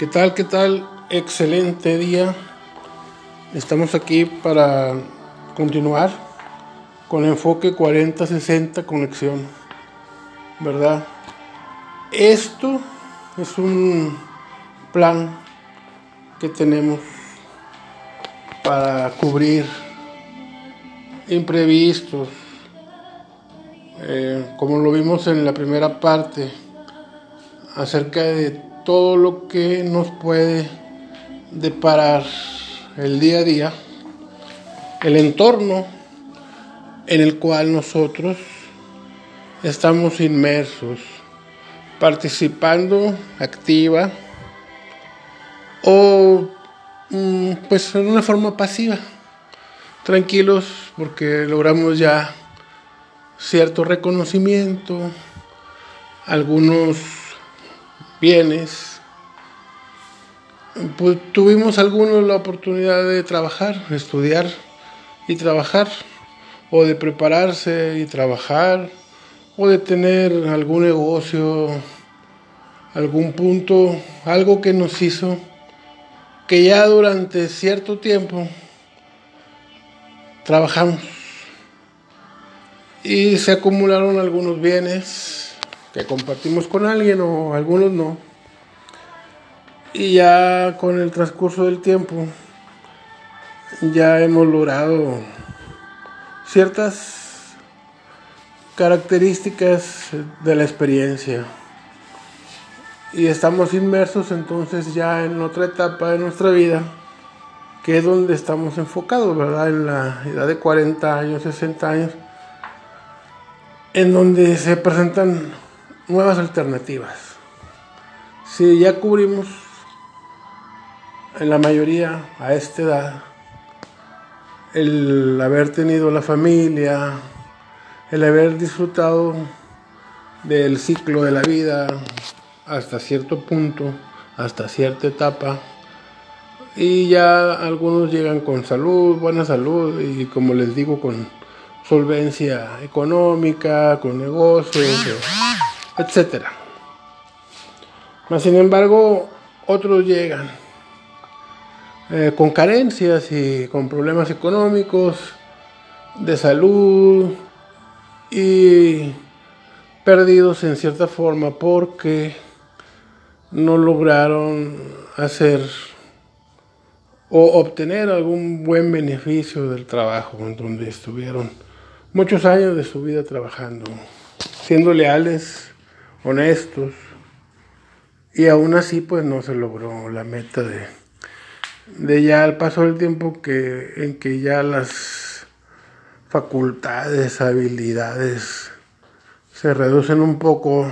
¿Qué tal? ¿Qué tal? Excelente día. Estamos aquí para continuar con enfoque 40-60 conexión. ¿Verdad? Esto es un plan que tenemos para cubrir imprevistos, eh, como lo vimos en la primera parte, acerca de todo lo que nos puede deparar el día a día, el entorno en el cual nosotros estamos inmersos, participando activa o mm, pues en una forma pasiva, tranquilos porque logramos ya cierto reconocimiento, algunos bienes. Pues tuvimos algunos la oportunidad de trabajar, estudiar y trabajar, o de prepararse y trabajar, o de tener algún negocio, algún punto, algo que nos hizo que ya durante cierto tiempo trabajamos y se acumularon algunos bienes que compartimos con alguien o algunos no. Y ya con el transcurso del tiempo ya hemos logrado ciertas características de la experiencia. Y estamos inmersos entonces ya en otra etapa de nuestra vida, que es donde estamos enfocados, ¿verdad? En la edad de 40 años, 60 años, en donde se presentan nuevas alternativas. Si ya cubrimos en la mayoría a esta edad el haber tenido la familia, el haber disfrutado del ciclo de la vida hasta cierto punto, hasta cierta etapa, y ya algunos llegan con salud, buena salud, y como les digo, con solvencia económica, con negocios etcétera. Mas sin embargo, otros llegan eh, con carencias y con problemas económicos, de salud y perdidos en cierta forma porque no lograron hacer o obtener algún buen beneficio del trabajo en donde estuvieron muchos años de su vida trabajando, siendo leales honestos. Y aún así pues no se logró la meta de, de ya al paso del tiempo que, en que ya las facultades, habilidades se reducen un poco,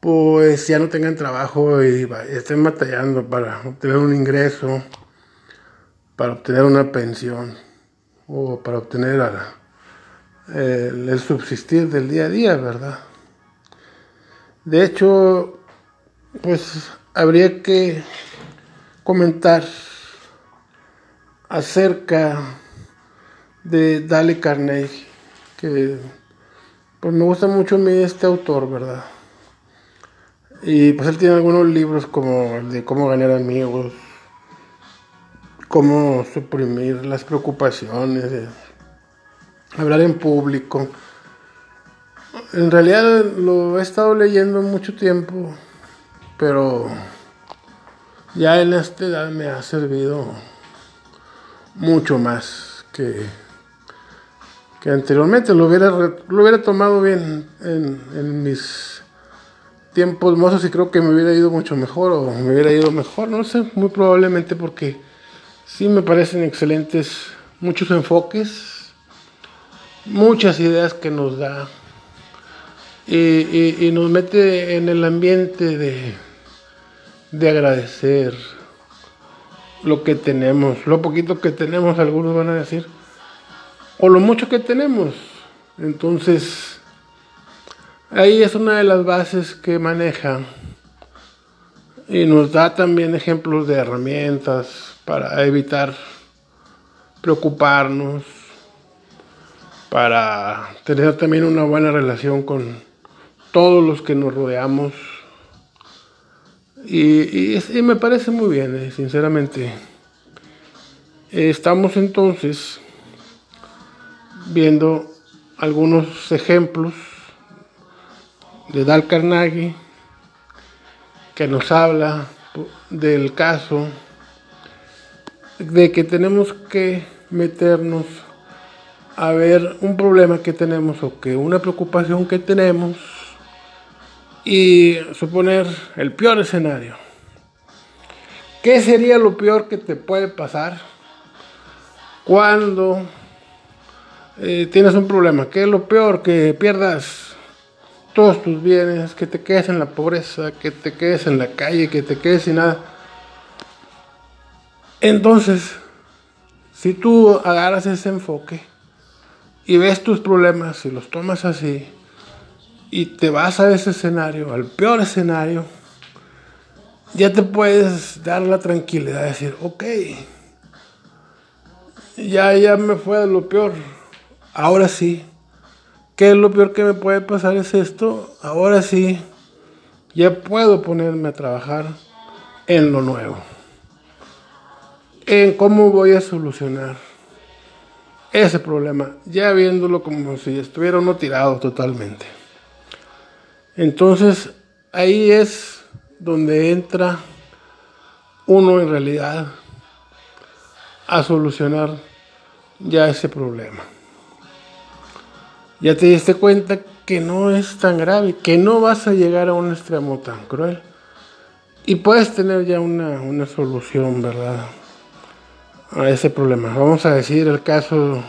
pues ya no tengan trabajo y estén batallando para obtener un ingreso, para obtener una pensión o para obtener el subsistir del día a día, ¿verdad? De hecho, pues habría que comentar acerca de Dale Carnegie, que pues me gusta mucho a mí este autor, ¿verdad? Y pues él tiene algunos libros como el de cómo ganar amigos, cómo suprimir las preocupaciones, hablar en público en realidad lo he estado leyendo mucho tiempo, pero ya en esta edad me ha servido mucho más que, que anteriormente. Lo hubiera, lo hubiera tomado bien en, en mis tiempos mozos y creo que me hubiera ido mucho mejor o me hubiera ido mejor, no sé, muy probablemente porque sí me parecen excelentes muchos enfoques, muchas ideas que nos da y, nos mete en el ambiente de, de agradecer lo que tenemos, lo poquito que tenemos, algunos van a decir, o lo mucho que tenemos. Entonces, ahí es una de las bases que maneja y nos da también ejemplos de herramientas para evitar preocuparnos, para tener también una buena relación con todos los que nos rodeamos Y, me parece muy bien, eh, sinceramente. Estamos entonces viendo algunos ejemplos de Dal Carnegie que nos habla del caso de que tenemos que meternos a ver un problema que tenemos o que una preocupación que tenemos y suponer el peor escenario. ¿Qué sería lo peor que te puede pasar cuando eh, tienes un problema? ¿Qué es lo peor? Que pierdas todos tus bienes, que te quedes en la pobreza, que te quedes en la calle, que te quedes sin nada. Entonces, si tú agarras ese enfoque y ves tus problemas y los tomas así, y te vas a ese escenario, al peor escenario, ya te puedes dar la tranquilidad de decir, ok, ya, ya me fue de lo peor, ahora sí, ¿qué es lo peor que me puede pasar? Es esto, ahora sí, ya puedo ponerme a trabajar en lo nuevo, en cómo voy a solucionar ese problema, ya viéndolo como si estuviera uno tirado totalmente. Entonces, ahí es donde entra uno en realidad a solucionar ya ese problema. Ya te diste cuenta que no es tan grave, que no vas a llegar a un extremo tan cruel. Y puedes tener ya una, una solución, ¿verdad? A ese problema. Vamos a decir el caso,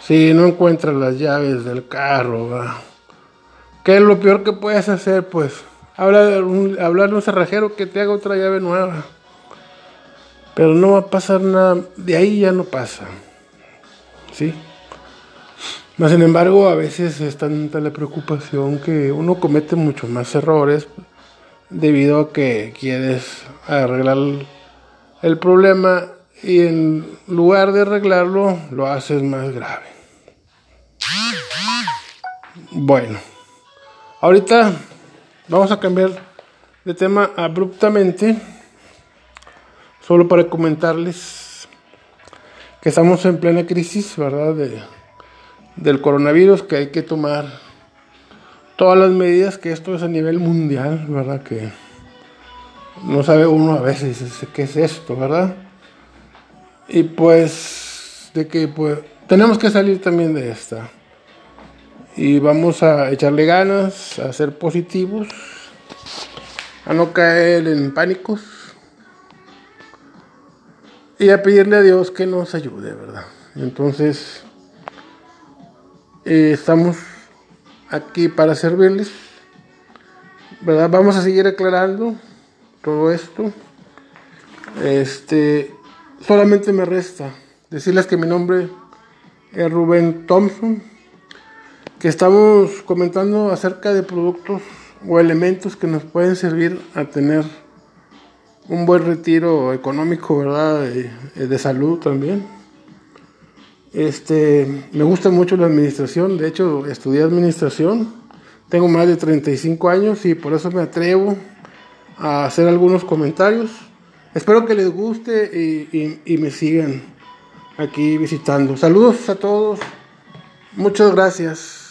si no encuentras las llaves del carro, ¿verdad? ¿Qué es lo peor que puedes hacer? Pues hablar un, hablar un cerrajero que te haga otra llave nueva. Pero no va a pasar nada, de ahí ya no pasa. ¿Sí? Más sin embargo, a veces es tanta la preocupación que uno comete muchos más errores debido a que quieres arreglar el problema y en lugar de arreglarlo lo haces más grave. Bueno. Ahorita vamos a cambiar de tema abruptamente, solo para comentarles que estamos en plena crisis, ¿verdad? del coronavirus, que hay que tomar todas las medidas, que esto es a nivel mundial, ¿verdad? Que no sabe uno a veces qué es esto, ¿verdad? Y pues, de que pues tenemos que salir también de esta y vamos a echarle ganas, a ser positivos, a no caer en pánicos y a pedirle a Dios que nos ayude, ¿verdad? Entonces, eh, estamos aquí para servirles, ¿verdad? Vamos a seguir aclarando todo esto. Este, solamente me resta decirles que mi nombre es Rubén Thompson que estamos comentando acerca de productos o elementos que nos pueden servir a tener un buen retiro económico, ¿verdad? De, salud también. Este, me gusta mucho la administración, de hecho estudié administración, tengo más de 35 años y por eso me atrevo a hacer algunos comentarios. Espero que les guste y me sigan aquí visitando. Saludos a todos, muchas gracias.